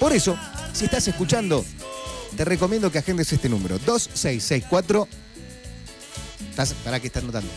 Por eso, si estás escuchando, te recomiendo que agendes este número, 2664. ¿Estás, ¿Para qué estás notando?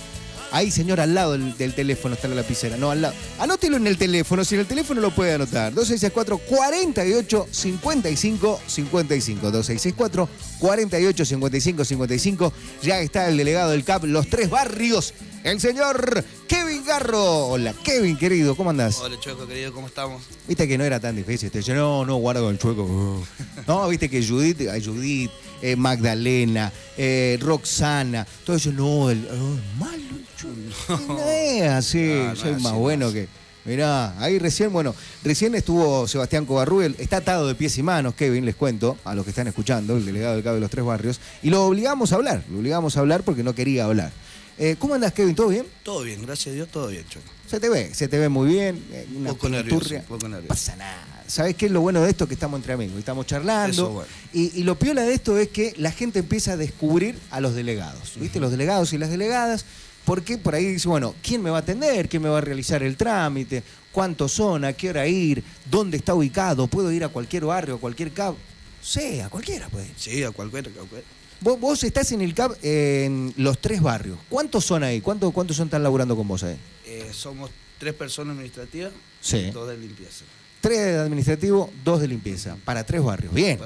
Ahí, señor, al lado del, del teléfono está la lapicera. No, al lado. Anótelo en el teléfono, si en el teléfono lo puede anotar. 2664 48 55 55. 2664 48 55 55. Ya está el delegado del CAP, los tres barrios, el señor Kevin Garro. Hola, Kevin, querido, ¿cómo andás? Hola Chueco, querido, ¿cómo estamos? Viste que no era tan difícil. Te dice, no, no, guarda con el chueco. No, viste que Judith, ay, Judith eh, Magdalena, eh, Roxana, todo eso, no, el, oh, malo el chueco. No es así, No, soy es más bueno no que. Mirá, ahí recién, bueno, recién estuvo Sebastián Covarrubial, está atado de pies y manos, Kevin, les cuento, a los que están escuchando, el delegado del Cabo de los Tres Barrios, y lo obligamos a hablar, lo obligamos a hablar porque no quería hablar. Eh, ¿Cómo andas, Kevin? ¿Todo bien? Todo bien, gracias a Dios, todo bien, Chueco. Se te ve, se te ve muy bien. Un Una poco nervioso, poco No nervioso. pasa nada. ¿Sabes qué es lo bueno de esto? Que estamos entre amigos, estamos charlando. Eso, bueno. y, y lo piola de esto es que la gente empieza a descubrir a los delegados. ¿Viste? Los delegados y las delegadas. Porque por ahí dice, bueno, ¿quién me va a atender? ¿Quién me va a realizar el trámite? ¿Cuántos son? ¿A qué hora ir? ¿Dónde está ubicado? ¿Puedo ir a cualquier barrio, a cualquier cab? Sí, a cualquiera puede. Sí, a cualquiera, a cualquiera. Vos, vos estás en el CAP en los tres barrios. ¿Cuántos son ahí? ¿Cuántos, cuántos son están laburando con vos ahí? Eh, somos tres personas administrativas, Sí. dos de limpieza. Tres de administrativo, dos de limpieza. Para tres barrios. Bien.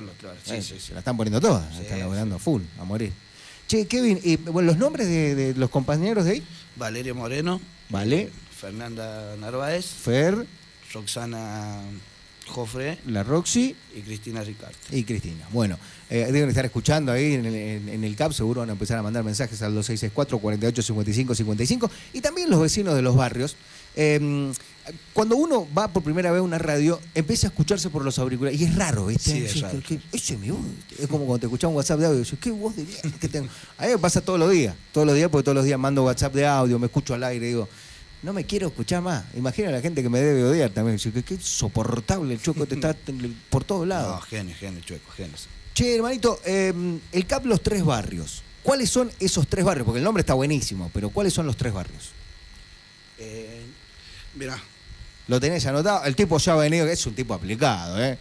Sí, Eh, sí, sí. Se la están poniendo todas. Sí, están laburando full, a morir. Che, Kevin, y, bueno, los nombres de, de los compañeros de ahí. Valeria Moreno, Vale. eh, Fernanda Narváez, Fer, Roxana Jofre la Roxy y Cristina Ricarte. y Cristina. Bueno, eh, deben estar escuchando ahí en el, en- en el CAP, seguro van a empezar a mandar mensajes al 2664 48 55 55 y también los vecinos de los barrios. Eh, cuando uno va por primera vez a una radio, empieza a escucharse por los auriculares. Y es raro, ¿viste? Sí, es Sí, raro. que- que- ese es mi voz. Es como cuando te escuchas un WhatsApp de audio. ¿Qué voz de mierda que tengo? A mí me pasa todos los días. Todos los días, porque todos los días mando WhatsApp de audio, me escucho al aire y digo, no me quiero escuchar más. Imagina a la gente que me debe odiar también. Dice, "Qué- Qué insoportable el choco te está por todos lados. No, genio, genio, Chueco, genio. Che, hermanito, eh, el CAP Los Tres Barrios. ¿Cuáles son esos tres barrios? Porque el nombre está buenísimo, pero ¿cuáles son los tres barrios? Eh, mira, ¿Lo tenés anotado? El tipo ya ha venido, que es un tipo aplicado, ¿eh?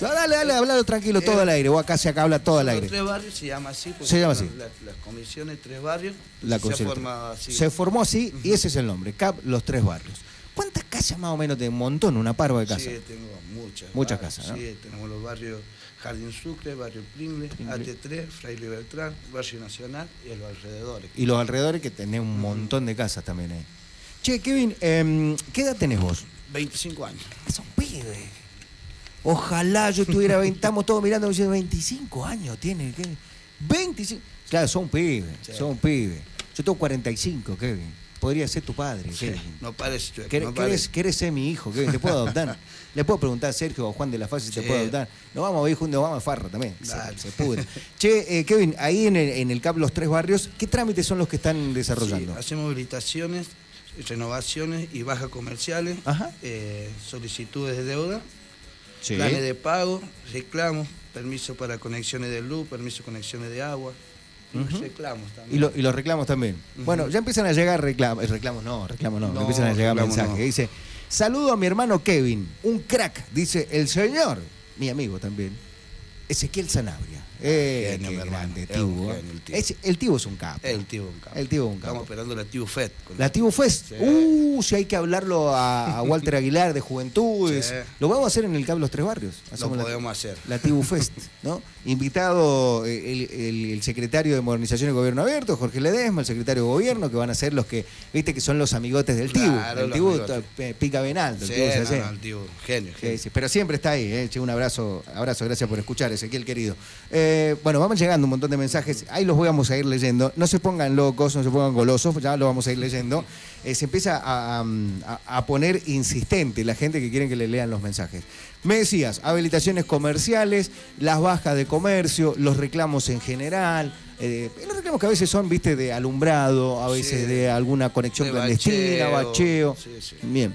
Dale, dale, hablalo tranquilo, todo Eh, al aire. Vos acá se acá habla todo al los aire. tres barrios se llama así. porque Se llama son así. la- las comisiones tres barrios La se forma así. Se formó así y ese es el nombre, CAP Los Tres Barrios. ¿Cuántas casas más o menos de un montón, una parva de casas? Sí, tengo muchas. Muchas barrios, casas, ¿no? Sí, tenemos los barrios Jardín Sucre, Barrio Pringle, Pringle. AT3, Fraile Beltrán, Barrio Nacional y los alrededores. Y los alrededores que tenés un montón de casas también ahí. Che, Kevin, em, ¿qué edad tenés vos? 25 años. Es un pibe. Ojalá yo tuviera 20, estamos todos mirando diciendo 25 años tiene, Kevin. 25. Claro, son pibes, Sí. son pibes. Yo tengo 45, Kevin. Podría ser tu padre, Sí, Kevin. no parece, chueco, ¿Querés, no querés- parece. querés ser mi hijo, Kevin? ¿Te puedo adoptar? Le puedo preguntar a Sergio o Juan de la Faz si te puedo adoptar. Nos vamos a ir juntos, nos vamos a Farra también. Se, Dale. se pudre. Che, eh, Kevin, ahí en el, en el CAP Los Tres Barrios, ¿qué trámites son los que están desarrollando? Hacemos habilitaciones, renovaciones y bajas comerciales, eh, solicitudes de deuda, Sí. planes de pago, reclamos, permiso para conexiones de luz, permiso de conexiones de agua, Ujú. reclamos también. Y, lo- y los reclamos también. Bueno, ya empiezan a llegar reclamos. Reclamos no, reclamos no. No, empiezan a llegar mensajes. no. Dice, saludo a mi hermano Kevin, un crack. Dice, el señor, mi amigo también, Ezequiel Sanabria. Eh, genio, mi hermano. grande, Tibu, ¿eh? genio el Tibu. Es- el Tibu es un capo. El tío un capo. El Tibu es un capo. Estamos esperando la FED. con- La Tibu Fest. Sí. Uh, si hay que hablarlo a, a Walter Aguilar de Juventudes. Sí. Lo vamos a hacer en el Cable Los Tres Barrios. Lo Hacemos la- podemos hacer. la Tibu Fest, ¿no? Invitado eh, el, el- el secretario de Modernización y Gobierno Abierto, Jorge Ledesma, el secretario de Gobierno, que van a ser los que, viste, que son los amigotes del Tibu. Claro, el Tibu pica el Sí, Tibu no, no, el tío, genio, genio. pero siempre está ahí, ¿eh? Che, un abrazo, abrazo, gracias por escuchar, Ezequiel querido. Eh, bueno, vamos llegando un montón de mensajes, ahí los vamos a ir leyendo. No se pongan locos, no se pongan golosos, ya lo vamos a ir leyendo. Eh, se empieza a, a- a poner insistente la gente que quiere que le lean los mensajes. Me decías, habilitaciones comerciales, las bajas de comercio, los reclamos en general. eh, los reclamos que a veces son, viste, de alumbrado, a veces Sí, de alguna conexión de clandestina, bacheo, bacheo. sí, sí. Bien.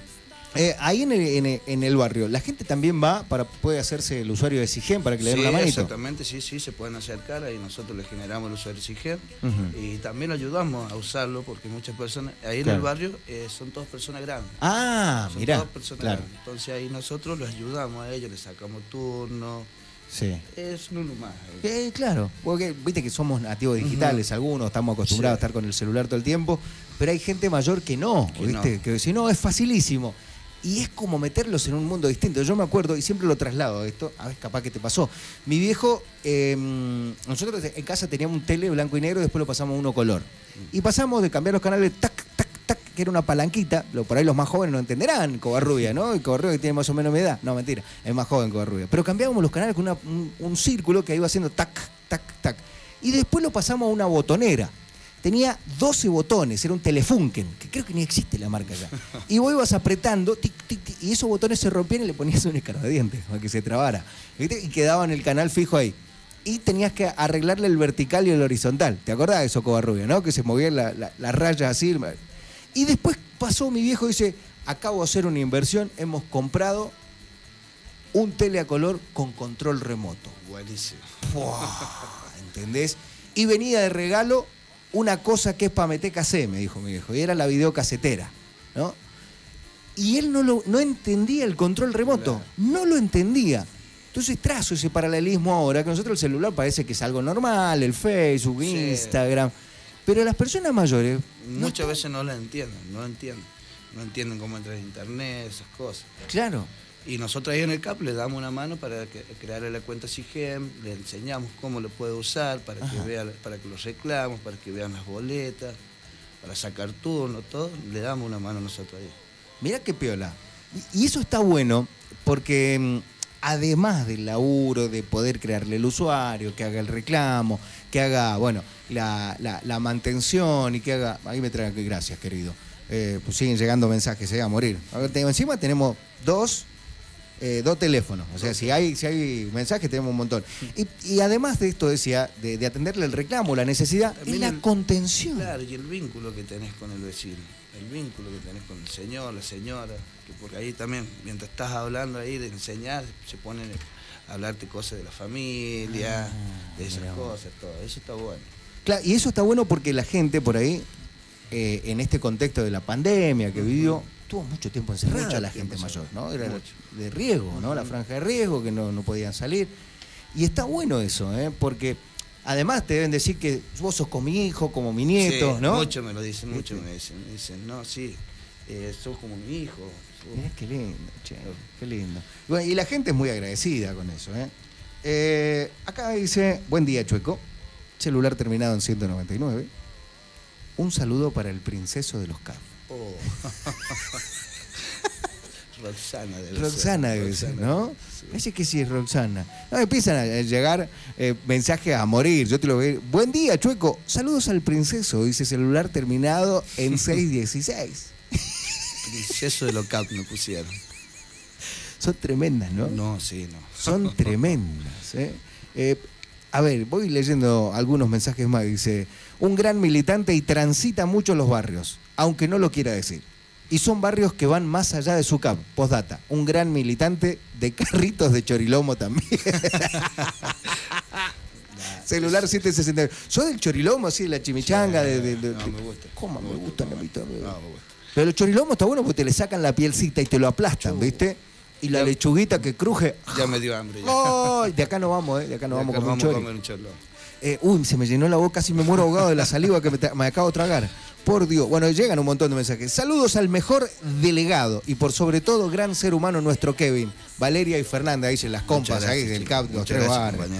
Eh, ahí en el, en el- en el barrio, la gente también va para puede hacerse el usuario de Sigen para que le den Sí, una manito. exactamente, sí, sí, se pueden acercar ahí nosotros les generamos el usuario SIGEM Ujú. y también ayudamos a usarlo porque muchas personas, ahí en el barrio eh, son todas personas grandes. Ah, son mirá. todas personas Claro. grandes. Entonces ahí nosotros los ayudamos a ellos, les sacamos turno, Sí. es uno más. Eh, claro, porque viste que somos nativos digitales, algunos estamos acostumbrados Sí. a estar con el celular todo el tiempo, pero hay gente mayor que no, Que ¿viste? no. Que si no, es facilísimo. Y es como meterlos en un mundo distinto. Yo me acuerdo, y siempre lo traslado esto, a ver, capaz que te pasó. Mi viejo, eh, nosotros en casa teníamos un tele blanco y negro, después lo pasamos a uno color. Y pasamos de cambiar los canales, tac, tac, tac, que era una palanquita. Por ahí los más jóvenes no entenderán, Covarrubia, ¿no? El Covarrubia que tiene más o menos mi edad. No, mentira, es más joven Covarrubia. Pero cambiábamos los canales con un, un círculo que iba haciendo tac, tac, tac. Y después lo pasamos a una botonera. Tenía 12 botones, era un Telefunken, que creo que ni existe la marca ya. Y vos ibas apretando, tic, tic, tic, y esos botones se rompían y le ponías un escarbadiente para que se trabara. Y quedaba en el canal fijo ahí. Y tenías que arreglarle el vertical y el horizontal. ¿Te acordás de eso, Covarrubia, no? Que se movían la- la- las rayas así. Y después pasó mi viejo y dice, acabo de hacer una inversión, hemos comprado un tele a color con control remoto. Buenísimo. ¡Fua! ¿Entendés? Y venía de regalo una cosa que es para meter casé, me dijo mi viejo, y era la videocasetera, ¿no? Y él no, lo, no entendía el control remoto, no lo entendía. Entonces trazo ese paralelismo ahora, que nosotros el celular parece que es algo normal, el Facebook, Sí. Instagram, pero las personas mayores... Muchas veces no la entienden, no entienden. No entienden cómo entrar en internet, esas cosas. Claro, Y nosotros ahí en el CAP le damos una mano para que, crearle la cuenta SIGEM, le enseñamos cómo lo puede usar, para que vea, para que los reclamos, para que vean las boletas, para sacar turno, todo, le damos una mano nosotros ahí. Mirá qué piola. Y eso está bueno porque mm, además del laburo de poder crearle el usuario, que haga el reclamo, que haga, bueno, la, la- la mantención y que haga... Ahí me trae gracias, querido. Eh, pues siguen llegando mensajes, se va a morir. A ver, encima tenemos dos, eh, dos teléfonos. O sea, si hay, si hay mensajes tenemos un montón. Y, y además de esto, decía, de, de atenderle el reclamo, la necesidad, es También la el- contención. Claro, y el vínculo que tenés con el vecino, el vínculo que tenés con el señor, la señora, que porque ahí también, mientras estás hablando ahí de enseñar, se ponen a hablarte cosas de la familia, Ah, de esas mirá cosas, todo. Eso está bueno. Claro, y eso está bueno porque la gente por ahí, eh, en este contexto de la pandemia que vivió, tuvo mucho tiempo encerrada Mucho la gente mayor, ¿no? Era mucho. de riesgo, ¿no? La franja de riesgo, que no, no podían salir. Y está bueno eso, ¿eh? Porque además te deben decir que vos sos como mi hijo, como mi nieto, Sí, ¿no? Muchos me lo dicen, muchos ¿Viste? me dicen, me dicen, no, sí, eh, sos como mi hijo. sos- Mirá qué lindo, che, qué lindo. Y, bueno, y la gente es muy agradecida con eso, ¿eh? Eh, Acá dice, buen día, Chueco. Celular terminado en 199. Un saludo para el princeso de los cabos. Oh. Roxana debe Roxana Roxana, ¿no? sí. Que sí es Roxana. No, empiezan a llegar eh, mensajes a morir. Yo te lo veo. Buen día, Chueco. Saludos al princeso. Dice celular terminado en 616. Princeso de Locap me pusieron. Son tremendas, ¿no? No, sí, no. Son tremendas. ¿eh? Eh, a ver, voy leyendo algunos mensajes más. Dice, un gran militante y transita mucho los barrios, aunque no lo quiera decir. Y son barrios que van más allá de su cap. Postdata, un gran militante de carritos de chorilomo también. Celular 769. ¿Sos del chorilomo, así, de la chimichanga? de, de- de- No, me gusta. ¿Cómo me gustan a mí No, me gusta. Pero el chorilomo está bueno porque te le sacan la pielcita y te lo aplastan. ¿viste? Y la Ya- lechuguita que cruje. Ya me dio hambre. Ya. ¡Ay! de acá no vamos, ¿eh? De acá no vamos Acá con un a comer un chorlo. Eh, uy, se me llenó la boca, casi me muero ahogado de la saliva que me, acabo de tragar. Por Dios. Bueno, llegan un montón de mensajes. Saludos al mejor delegado y por sobre todo gran ser humano nuestro Kevin. Valeria y Fernanda, dicen las compas Muchas ahí gracias, del. CAP, los tres gracias.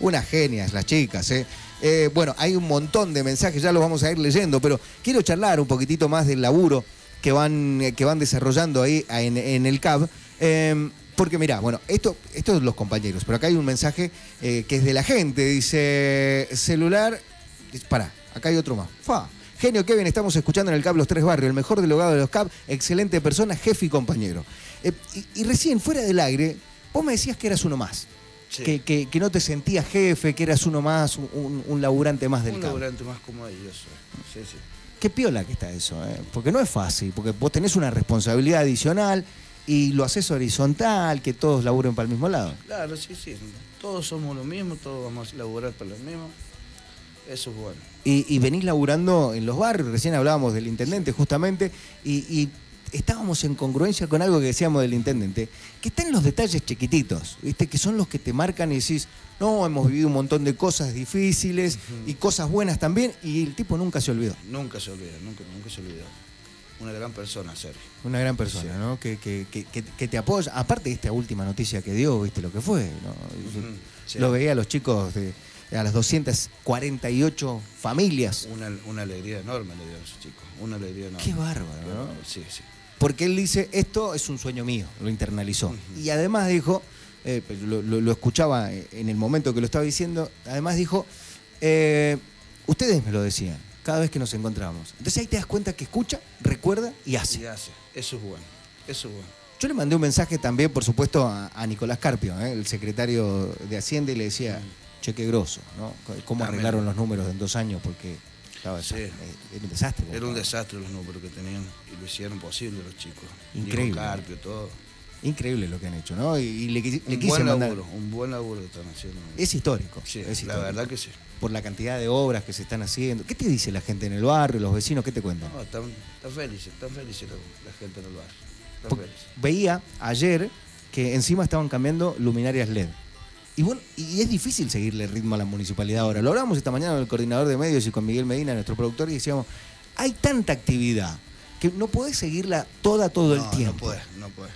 Unas genias, las chicas, ¿eh? Eh, Bueno, hay un montón de mensajes, ya los vamos a ir leyendo, pero quiero charlar un poquitito más del laburo que van, eh, que van desarrollando ahí en, en el CAB. Eh, porque mirá, bueno, esto, esto es los compañeros, pero acá hay un mensaje eh, que es de la gente. Dice, celular, para, acá hay otro más. Fa. Genio Kevin, estamos escuchando en el CAB Los Tres Barrios, el mejor delegado de los CAB, excelente persona, jefe y compañero. Eh, y, y recién, fuera del aire, vos me decías que eras uno más. Sí. Que, que- que no te sentías jefe, que eras uno más, un, un- un laburante más del Un CAB. laburante más como ellos. soy. Sí, sí. Qué piola que está eso, ¿eh? porque no es fácil, porque vos tenés una responsabilidad adicional y lo haces horizontal, que todos laburen para el mismo lado. Claro, sí, sí. Todos somos lo mismo, todos vamos a laburar para lo mismo. Eso es bueno. Y, y venís laburando en los barrios, recién hablábamos del intendente justamente, y, y estábamos en congruencia con algo que decíamos del intendente, que está en los detalles chiquititos, ¿viste? que son los que te marcan y decís, no, hemos vivido un montón de cosas difíciles y cosas buenas también, y el tipo nunca se olvidó. Nunca se olvida, nunca, nunca se olvidó. Una gran persona, Sergio. Una gran persona, Sí. ¿no? Que, que- que- te apoya. Aparte de esta última noticia que dio, viste lo que fue, ¿no? Sí. Lo veía a los chicos de a las 248 familias. Una, una alegría enorme le dio a esos chicos. Una alegría enorme. Qué bárbaro, ¿no? Sí, sí. Porque él dice, esto es un sueño mío, lo internalizó. Y además dijo, eh, pues lo, lo- lo escuchaba en el momento que lo estaba diciendo, además dijo, eh, ustedes me lo decían, cada vez que nos encontramos. Entonces ahí te das cuenta que escucha, recuerda y hace. Y hace. Eso es bueno. Eso es bueno. Yo le mandé un mensaje también, por supuesto, a, a Nicolás Carpio, ¿eh? el secretario de Hacienda, y le decía, cheque grosso, ¿no? ¿Cómo También. arreglaron los números en dos años? Porque estaba Sí. eh, era un desastre. Era un desastre los números que tenían y lo hicieron posible los chicos. Increíble. Nico Carpio, todo. Increíble lo que han hecho, ¿no? Y, y le, le Un quise buen mandar... laburo, un buen laburo que están haciendo. Es histórico. Sí, es la verdad que sí. Por la cantidad de obras que se están haciendo. ¿Qué te dice la gente en el barrio, los vecinos? ¿Qué te cuentan? No, están, están felices, están felices la, la gente en el barrio. Están felices. Veía ayer que encima estaban cambiando luminarias LED. Y bueno, y es difícil seguirle el ritmo a la municipalidad ahora. Lo hablamos esta mañana con el coordinador de medios y con Miguel Medina, nuestro productor, y decíamos, hay tanta actividad que no podés seguirla toda todo no, el tiempo. No puede, no puede.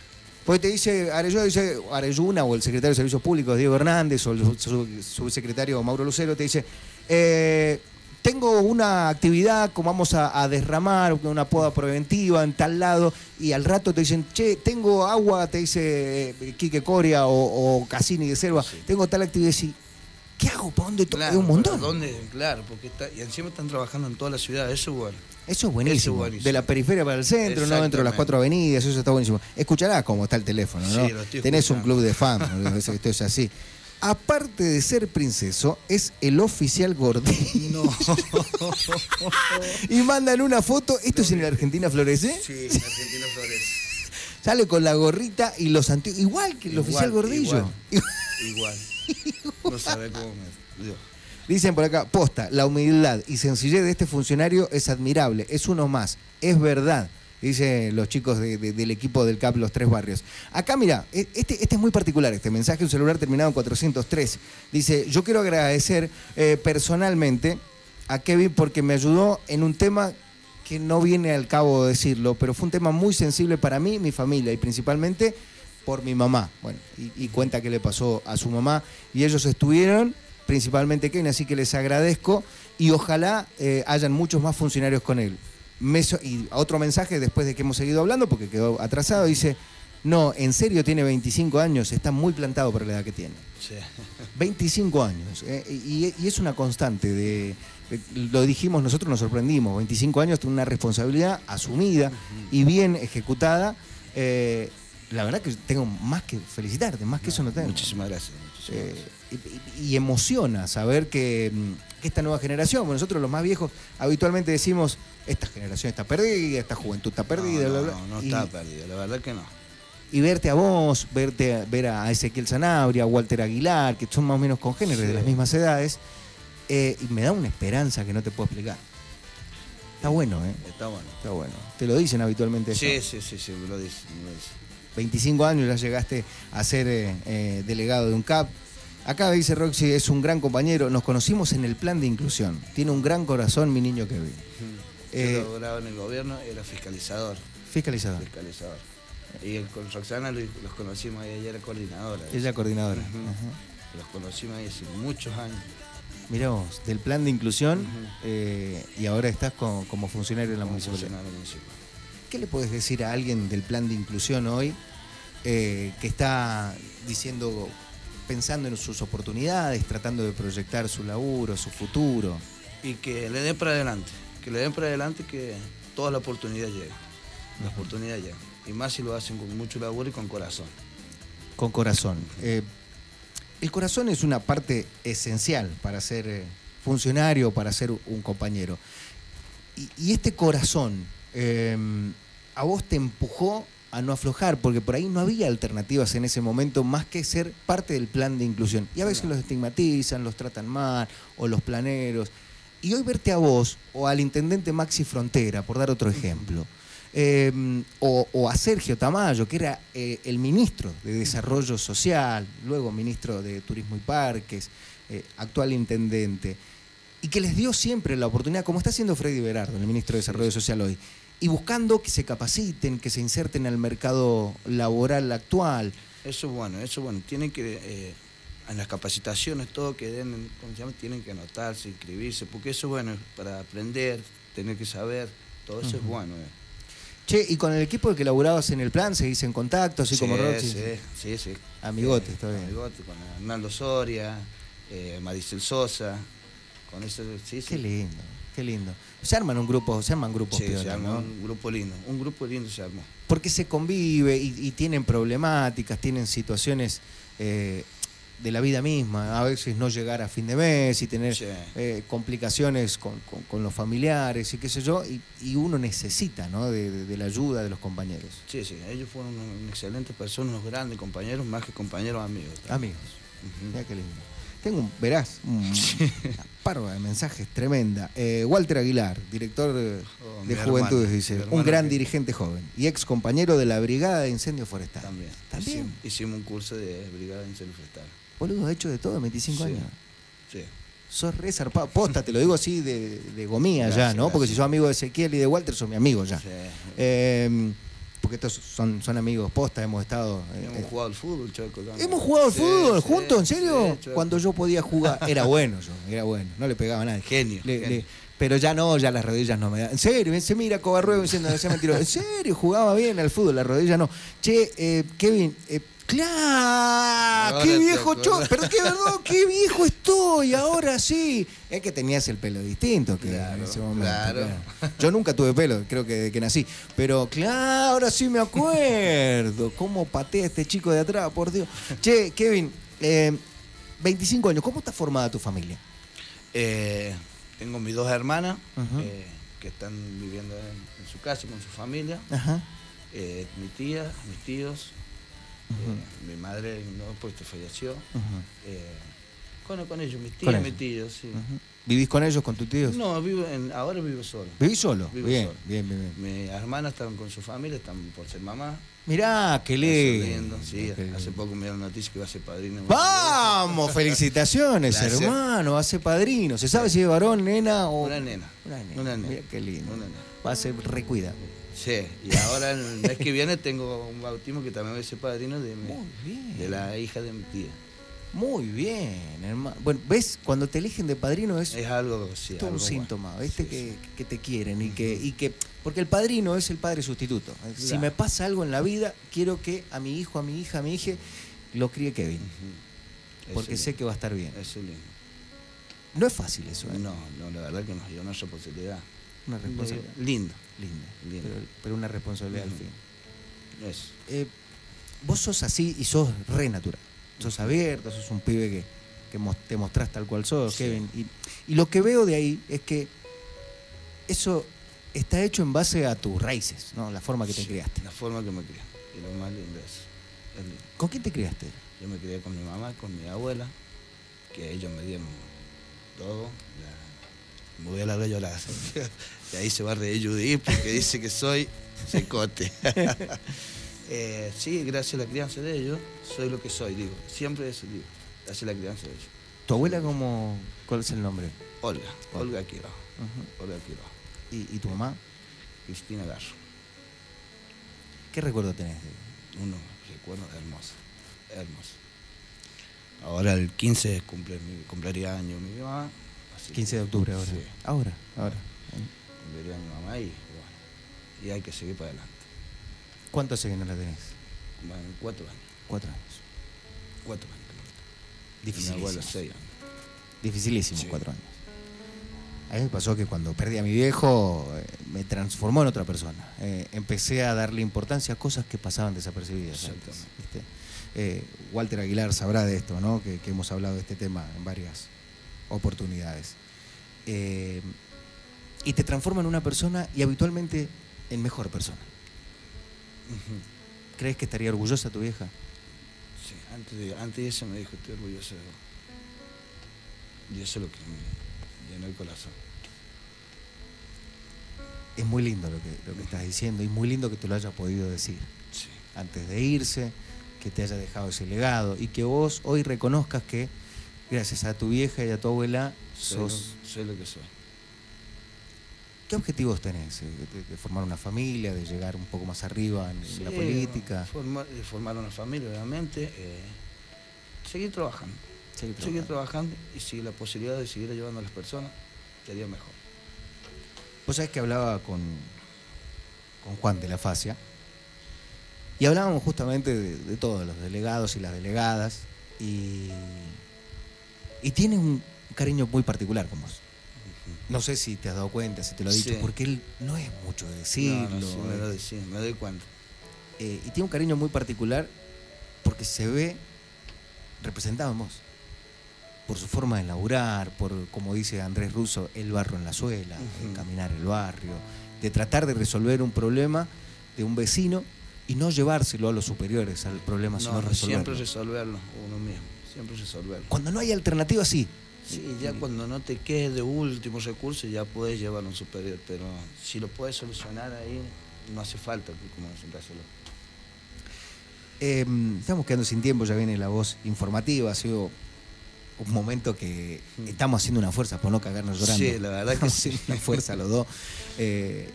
Porque te dice, Arelluna, dice, Arelluna o el secretario de Servicios Públicos, Diego Hernández, o el su- su- subsecretario Mauro Lucero, te dice, eh, tengo una actividad como vamos a, a derramar, una poda preventiva en tal lado, y al rato te dicen, che, tengo agua, te dice eh, Quique Coria o, o Cassini de Selva, Sí. tengo tal actividad, y ¿qué hago? ¿Para dónde? to-?" Claro, es un montón. ¿Dónde? Claro, porque está, y encima están trabajando en toda la ciudad, eso es bueno. Eso es buenísimo. Eso es buenísimo. De la periferia para el centro, ¿no? Dentro de las cuatro avenidas, eso está buenísimo. Escuchará cómo está el teléfono, ¿no? Sí, lo estoy Tenés un club de fans, esto es así. Aparte de ser princeso, es el oficial gordillo. No. y mandan una foto. ¿Esto es en la Argentina Florece? sí, en Argentina Flores. Sale con la gorrita y los antiguos. Igual que el Igual, oficial gordillo. Igual. No sabe cómo me. Dios. Dicen por acá, posta, la humildad y sencillez de este funcionario es admirable, es uno más, es verdad, dicen los chicos de- de- del equipo del CAP Los Tres Barrios. Acá, mira, e- este, este es muy particular, este mensaje, un celular terminado en 403. Dice, yo quiero agradecer eh, personalmente a Kevin porque me ayudó en un tema que no viene al cabo de decirlo, pero fue un tema muy sensible para mí, mi familia y principalmente por mi mamá. Bueno, y, y cuenta qué le pasó a su mamá y ellos estuvieron, principalmente Kevin, así que les agradezco y ojalá eh, hayan muchos más funcionarios con él. Me so- y otro mensaje después de que hemos seguido hablando, porque quedó atrasado, dice, no, en serio tiene 25 años, está muy plantado para la edad que tiene. Sí. 25 años. eh, y, y es una constante de, de- Lo dijimos, nosotros nos sorprendimos. 25 años tiene una responsabilidad asumida y bien ejecutada. eh, la verdad que tengo más que felicitarte, más que eso no tengo. Muchísimas gracias. Eh, y, emociona saber que, mm, que esta nueva generación, bueno, nosotros los más viejos habitualmente decimos, esta generación está perdida, esta juventud está perdida, no, bla, no, bla. no, no y, está perdida, la verdad que no. y verte a vos, verte, ver a Ezequiel Sanabria, a Walter Aguilar, que son más o menos congéneres Sí. de las mismas edades, eh, y me da una esperanza que no te puedo explicar. Está bueno, ¿eh? Está bueno. Está bueno. Te lo dicen habitualmente. Sí, eso? sí, sí, sí, me lo dice, me lo dice. 25 años ya llegaste a ser eh, eh, delegado de un CAP. Acá dice Roxy, es un gran compañero. Nos conocimos en el plan de inclusión. Tiene un gran corazón, mi niño Kevin. Eh, Yo laboraba en el gobierno, era fiscalizador. Fiscalizador. Fiscalizador. Y el- con Roxana lo- los conocimos ahí, ella era coordinadora. Ella coordinadora. Los conocimos ahí hace muchos años. Mirá vos, del plan de inclusión eh, y ahora estás co- como funcionario en la como municipalidad. funcionario municipal. ¿Qué le puedes decir a alguien del plan de inclusión hoy eh, que está diciendo, pensando en sus oportunidades, tratando de proyectar su laburo, su futuro? Y que le den para adelante, que le den para adelante que toda la oportunidad llega. La oportunidad llega. Y más si lo hacen con mucho laburo y con corazón. Con corazón. Eh, el corazón es una parte esencial para ser eh, funcionario, para ser un compañero. Y, y este corazón, eh, ¿a vos te empujó a no aflojar, porque por ahí no había alternativas en ese momento más que ser parte del plan de inclusión. Y a veces los estigmatizan, los tratan mal, o los planeros. Y hoy verte a vos, o al intendente Maxi Frontera, por dar otro ejemplo, eh, o, o a Sergio Tamayo, que era eh, el ministro de Desarrollo Social, luego ministro de Turismo y Parques, eh, actual intendente, y que les dio siempre la oportunidad, como está haciendo Freddy Berardo, el ministro de Desarrollo Social hoy, y buscando que se capaciten, que se inserten al mercado laboral actual. Eso es bueno, eso es bueno. Tienen que, eh, en las capacitaciones, todo que den, ¿cómo se llama? Tienen que anotarse, inscribirse, porque eso es bueno para aprender, tener que saber, todo eso es bueno. eh. Che, y con el equipo que laburabas en el plan, seguís en contacto, así sí, como Roxy. sí, sí, sí. Amigotes, está bien. Amigotes, con Hernando Soria, eh, Maricel Sosa, con eso, sí, sí. Qué lindo, qué lindo. Se arman un grupo, se arman grupos Sí, piola, se armó ¿no? un grupo lindo, un grupo lindo se armó. Porque se convive y, y tienen problemáticas, tienen situaciones eh, de la vida misma. A veces no llegar a fin de mes y tener Sí. eh, complicaciones con, con- con los familiares y qué sé yo. Y, y uno necesita ¿no? de, de- de la ayuda de los compañeros. Sí, sí, ellos fueron excelentes personas, unos grandes compañeros, más que compañeros amigos. Amigos. Mira qué lindo. Tengo un, verás, un- una parva de mensajes tremenda. Eh, Walter Aguilar, director de, Oh, de mi Juventudes, hermano, dice, un gran que- dirigente joven y ex compañero de la Brigada de Incendio Forestal. También. También. Hicimos, hicimos un curso de brigada de incendio forestal. Boludo, ha hecho de todo, 25 Sí. años. Sí. Sos re zarpado. Posta, te lo digo así de, de gomía ya, Gracias, ¿no? Porque si sos amigo de Ezequiel y de Walter, sos mi amigo ya. Sí. Eh, porque estos son, son amigos posta, hemos estado. eh, Hemos eh, jugado al fútbol, Choco. también. Hemos jugado al Sí, fútbol sí, juntos, ¿en serio? sí. Cuando yo podía jugar, era bueno yo, era bueno, no le pegaba a nadie. Genio, Le- genio. le- pero ya no, ya las rodillas no me dan. En serio, se mira Cobarruego diciendo, no sea mentiroso. En serio, jugaba bien al fútbol, las rodillas no. Che, eh, Kevin, eh, ¡claro! Ahora ¡Qué viejo yo! acordás. Pero qué verdad, qué viejo estoy, ahora sí. Es que tenías el pelo distinto que en Claro, ese momento. claro. claro. Yo nunca tuve pelo, creo que desde que nací. Pero claro, ahora sí me acuerdo. ¿Cómo patea este chico de atrás, por Dios? Che, Kevin, eh, 25 años, ¿cómo está formada tu familia? Eh, tengo mis dos hermanas eh, que están viviendo en, en su casa con su familia. Ajá. Eh, mi tía, mis tíos. Eh, mi madre no, pues te falleció. Ujú. Eh, con, con ellos, mis ellos. mis tíos, sí. ¿Vivís con ellos, con tus tíos? No, vivo en, ahora vivo solo. ¿Vivís solo? Vivo bien, solo. bien, bien, bien. Mis hermanas están con su familia, están por ser mamá. Mirá, qué lindo. Sí, hace poco me dieron noticia que iba a ser padrino. Vamos, felicitaciones, Gracias. hermano, hace padrino. ¿Se sabe si es varón, nena o...? Una nena. Una nena. Una nena. Qué lindo. Una nena. Va a ser recuida. Sí, y ahora el mes que viene tengo un bautismo que también voy a ser padrino de, mi- Muy bien. de la hija de mi tía. Muy bien, hermano. Bueno, ¿ves? Cuando te eligen de padrino es, Es algo, sí, todo un síntoma, bueno. ¿viste? Sí, que, sí. que te quieren y que, y que... Porque el padrino es el padre sustituto. Si me pasa algo en la vida, quiero que a mi hijo, a mi hija, a mi hija, lo críe Kevin. Porque sé que va a estar bien. Eso es lindo. No es fácil eso, ¿eh? No, no, la verdad que no, yo no soy posibilidad. Una responsabilidad. Lindo, Linda. Lindo. Pero, pero una responsabilidad al fin. eso. Eh, vos sos así y sos re natural. Sos abierto, sos un pibe que, que te mostrás tal cual sos, Sí. Kevin. Y, y lo que veo de ahí es que eso está hecho en base a tus raíces, ¿no? La forma que te Sí, criaste. La forma que me crié. Y lo más lindo es, es lindo. ¿Con quién te criaste? Yo me crié con mi mamá, con mi abuela, que ellos me dieron todo. La- me voy a largar a llorar. y ahí se va a reír Judith porque dice que soy secote. Eh, sí, gracias a la crianza de ellos, soy lo que soy, digo. Siempre eso digo. Gracias a la crianza de ellos. ¿Tu abuela cómo, cuál es el nombre? Olga, Olga. Olga Quiroga. Ujú. Olga Quiroga. ¿Y, y tu mamá? Cristina Garro. ¿Qué recuerdo tenés? de- Uno recuerdo hermoso, hermoso. Ahora el 15 cumple, cumpliría año mi mamá. Así 15 de octubre ahora. Sí, Ahora, ahora. cumpliría mi mamá y bueno, y hay que seguir para adelante. ¿Cuánto hace que no la tenés? Bueno, cuatro años, Cuatro años. cuatro años. Difícil. Mi seis años. Dificilísimo, Sí. cuatro años. A mí me pasó que cuando perdí a mi viejo eh, me transformó en otra persona. Eh, empecé a darle importancia a cosas que pasaban desapercibidas antes. Eh, Walter Aguilar sabrá de esto, ¿no? Que, que hemos hablado de este tema en varias oportunidades. Eh, y te transforma en una persona y habitualmente en mejor persona. ¿Crees que estaría orgullosa tu vieja? Sí, antes de, antes de eso me dijo, estoy vos. Y eso es lo que me llenó el corazón. Es muy lindo lo que, lo que estás diciendo y muy lindo que te lo haya podido decir Sí. antes de irse, que te haya dejado ese legado y que vos hoy reconozcas que gracias a tu vieja y a tu abuela Soy, sos... lo, soy lo que soy. ¿Qué objetivos tenés? eh, De, de formar una familia, de llegar un poco más arriba en, la política. Formar, de formar una familia, obviamente. eh, seguir trabajando. Seguir Seguir trabajando. y si la posibilidad de seguir ayudando a las personas, sería mejor. Vos sabés que hablaba con, con Juan de la Facia y hablábamos justamente de, de todos los delegados y las delegadas y, y tiene un cariño muy particular con vos. No sé si te has dado cuenta, si te lo ha dicho, Sí. porque él no es mucho de decirlo. no, sí, me, eh, doy, sí, me doy cuenta. eh, y tiene un cariño muy particular porque se ve representado en vos. Por su forma de laburar, por, como dice Andrés Russo, el barro en la suela, de Ujú. caminar el barrio, de tratar de resolver un problema de un vecino y no llevárselo a los superiores al problema, No, sino no, resolverlo. siempre resolverlo uno mismo, siempre resolverlo. Cuando no hay alternativa, sí. Sí, ya cuando no te quedes de último recurso ya puedes llevarlo a un superior, pero si lo puedes solucionar ahí, no hace falta como hacerlo. Eh, estamos quedando sin tiempo, ya viene la voz informativa, ha sido un momento que estamos haciendo una fuerza por no cagarnos llorando. Sí, la verdad que sí. una fuerza los dos. Eh,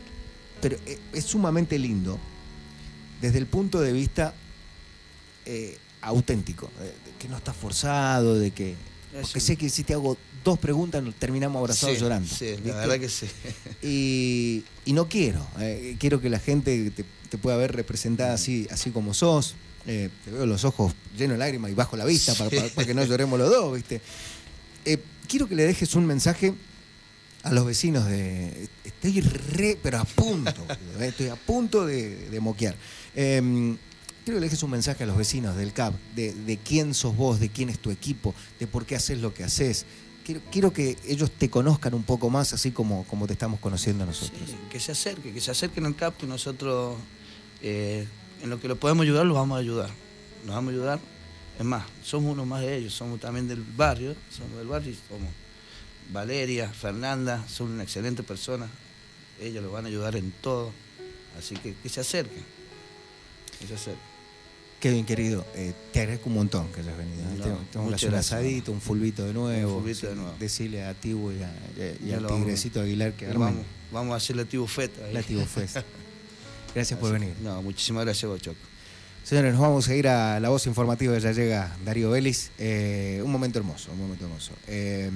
pero eh, es sumamente lindo desde el punto de vista eh, auténtico, de- de que no está forzado, de que... Porque sé que si te hago dos preguntas terminamos abrazados Sí, llorando. Sí, ¿viste? la verdad que sí. Y, y no quiero. eh, quiero que la gente te, te pueda ver representada así, así como sos. Eh, te veo los ojos llenos de lágrimas y bajo la vista para, Sí. para- para que no lloremos los dos, ¿viste? Eh, quiero que le dejes un mensaje a los vecinos de. Estoy re, pero a punto, estoy a punto de, de moquear. Quiero que dejes un mensaje a los vecinos del CAP, de, quién sos vos, de quién es tu equipo, de por qué haces lo que haces. Quiero, que ellos te conozcan un poco más, así como, como te estamos conociendo nosotros. Que se acerque, que se acerquen al CAP, que nosotros eh, en lo que lo podemos ayudar, los vamos a ayudar. Nos vamos a ayudar. Es más, somos uno más de ellos, somos también del barrio, somos del barrio y somos Valeria, Fernanda, son una excelente persona. Ellos los van a ayudar en todo. Así que que se acerquen. Que se acerquen. Kevin, querido, eh, te agradezco un montón que hayas venido. No, Tengo- tengo un gracias. asadito, un fulbito de nuevo. Un fulbito de nuevo. Decirle a Tibu y, a, y- y Ya al vamos- tigrecito Aguilar que vamos, vamos a hacer la tibufeta. ahí. la Tibu Fest. Gracias por venir. No, muchísimas gracias, vos, Choco. Señores, nos vamos a ir a la voz informativa. Ya llega Darío Vélez. Eh, un momento hermoso, un momento hermoso. Eh,